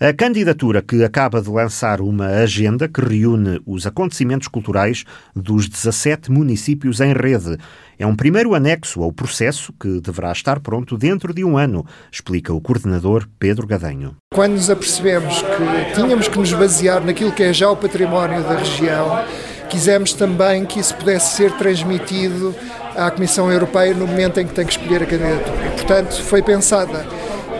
A candidatura que acaba de lançar uma agenda que reúne os acontecimentos culturais dos 17 municípios em rede. É um primeiro anexo ao processo que deverá estar pronto dentro de um ano, explica o coordenador Pedro Gadanho. Quando nos apercebemos que tínhamos que nos basear naquilo que é já o património da região, quisemos também que isso pudesse ser transmitido à Comissão Europeia no momento em que tem que escolher a candidatura. E, portanto, foi pensada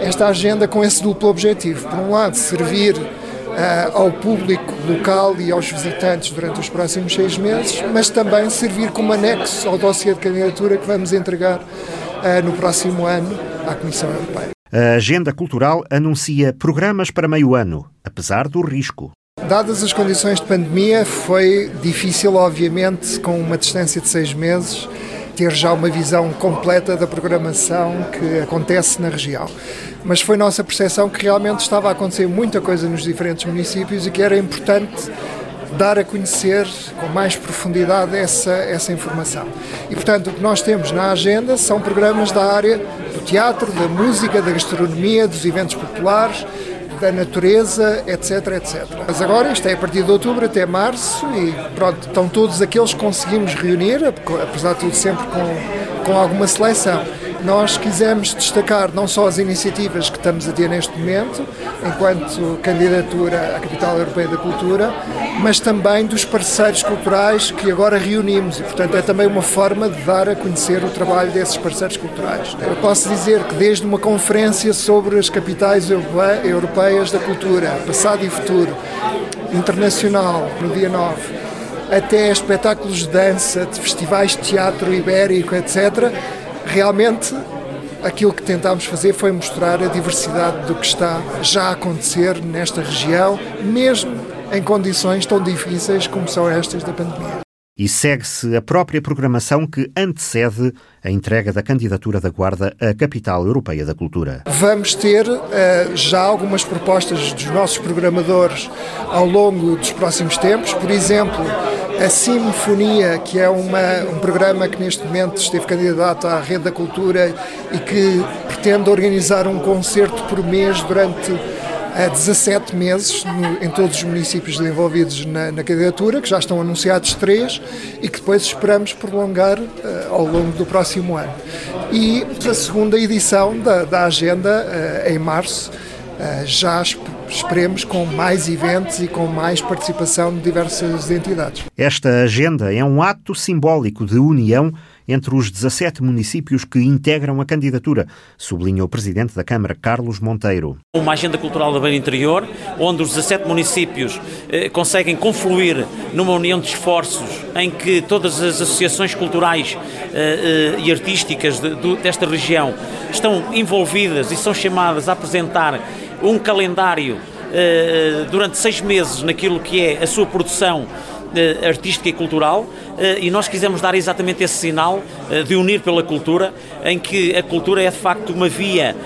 esta agenda com esse duplo objetivo. Por um lado, servir uh, ao público local e aos visitantes durante os próximos seis meses, mas também servir como anexo ao dossiê de candidatura que vamos entregar uh, no próximo ano à Comissão Europeia. A agenda cultural anuncia programas para meio ano, apesar do risco. Dadas as condições de pandemia, foi difícil, obviamente, com uma distância de seis meses, ter já uma visão completa da programação que acontece na região. Mas foi nossa percepção que realmente estava a acontecer muita coisa nos diferentes municípios e que era importante dar a conhecer com mais profundidade essa, essa informação. E, portanto, o que nós temos na agenda são programas da área do teatro, da música, da gastronomia, dos eventos populares, da natureza, etc, etc. Mas agora isto é a partir de outubro até março e pronto, estão todos aqueles que conseguimos reunir, apesar de tudo sempre com, com alguma seleção. Nós quisemos destacar não só as iniciativas que estamos a ter neste momento, enquanto candidatura à Capital Europeia da Cultura, mas também dos parceiros culturais que agora reunimos e, portanto, é também uma forma de dar a conhecer o trabalho desses parceiros culturais. Eu posso dizer que desde uma conferência sobre as capitais europeias da cultura, passado e futuro, internacional, no dia 9, até espetáculos de dança, de festivais de teatro ibérico, etc., realmente aquilo que tentámos fazer foi mostrar a diversidade do que está já a acontecer nesta região, mesmo em condições tão difíceis como são estas da pandemia. E segue-se a própria programação que antecede a entrega da candidatura da Guarda à Capital Europeia da Cultura. Vamos ter uh, já algumas propostas dos nossos programadores ao longo dos próximos tempos. Por exemplo, a Sinfonia, que é uma, um programa que neste momento esteve candidato à Rede da Cultura e que pretende organizar um concerto por mês durante há 17 meses no, em todos os municípios envolvidos na, na, candidatura, que já estão anunciados três e que depois esperamos prolongar uh, ao longo do próximo ano. E a segunda edição da, da agenda, uh, em março, uh, já esperemos com mais eventos e com mais participação de diversas entidades. Esta agenda é um ato simbólico de união entre os 17 municípios que integram a candidatura, sublinha o presidente da Câmara, Carlos Monteiro. Uma agenda cultural da Beira Interior, onde os 17 municípios eh, conseguem confluir numa união de esforços em que todas as associações culturais eh, eh, e artísticas de, de, desta região estão envolvidas e são chamadas a apresentar um calendário uh, durante seis meses naquilo que é a sua produção uh, artística e cultural uh, e nós quisemos dar exatamente esse sinal de unir pela cultura, em que a cultura é de facto uma via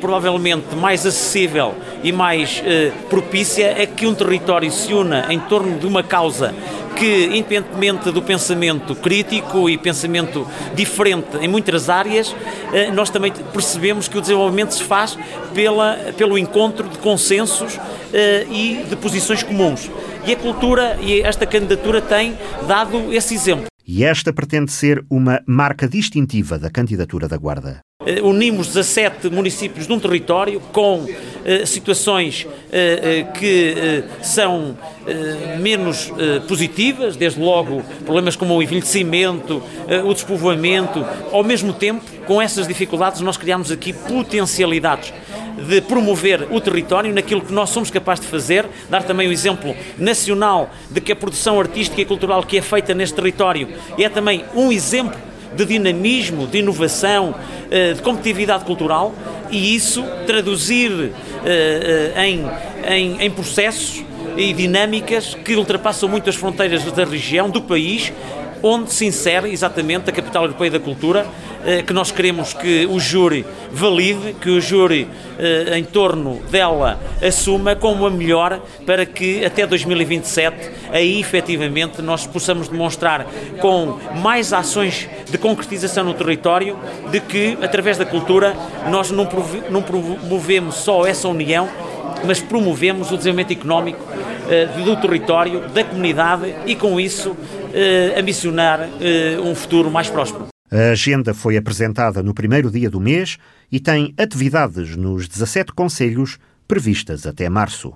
provavelmente mais acessível e mais propícia a que um território se una em torno de uma causa que, independentemente do pensamento crítico e pensamento diferente em muitas áreas, eh, nós também percebemos que o desenvolvimento se faz pela, pelo encontro de consensos eh, e de posições comuns. E a cultura e esta candidatura tem dado esse exemplo. E esta pretende ser uma marca distintiva da candidatura da Guarda. Uh, unimos 17 municípios num território com uh, situações uh, que são menos positivas, desde logo problemas como o envelhecimento, o despovoamento, ao mesmo tempo, com essas dificuldades, nós criamos aqui potencialidades de promover o território naquilo que nós somos capazes de fazer, dar também o exemplo nacional de que a produção artística e cultural que é feita neste território é também um exemplo de dinamismo, de inovação, eh, de competitividade cultural. E isso traduzir eh, eh, em, em, em processos e dinâmicas que ultrapassam muitas fronteiras da região, do país, onde se insere exatamente a Capital Europeia da Cultura, que nós queremos que o júri valide, que o júri em torno dela assuma como a melhor para que até 2027 aí efetivamente nós possamos demonstrar com mais ações de concretização no território de que através da cultura nós não promovemos só essa união mas promovemos o desenvolvimento económico do território, da comunidade e, com isso, ambicionar um futuro mais próspero. A agenda foi apresentada no primeiro dia do mês e tem atividades nos 17 conselhos previstas até março.